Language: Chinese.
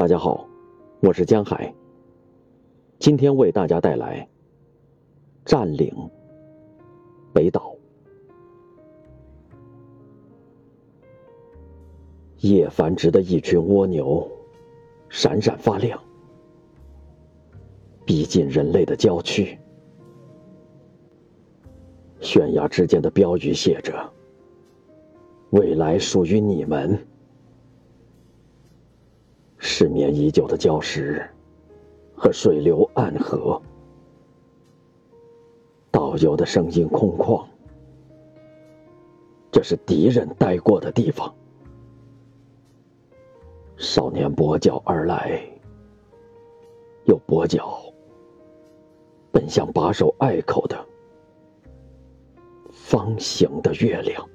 大家好，我是江海。今天为大家带来《占领北岛》。夜繁殖的一群蜗牛，闪闪发亮，逼近人类的郊区。悬崖之间的标语写着：“未来属于你们。”失眠已久的礁石和水流暗河，导游的声音空旷。这是敌人待过的地方。少年跛脚而来，又跛脚，奔向把守隘口的方形的月亮。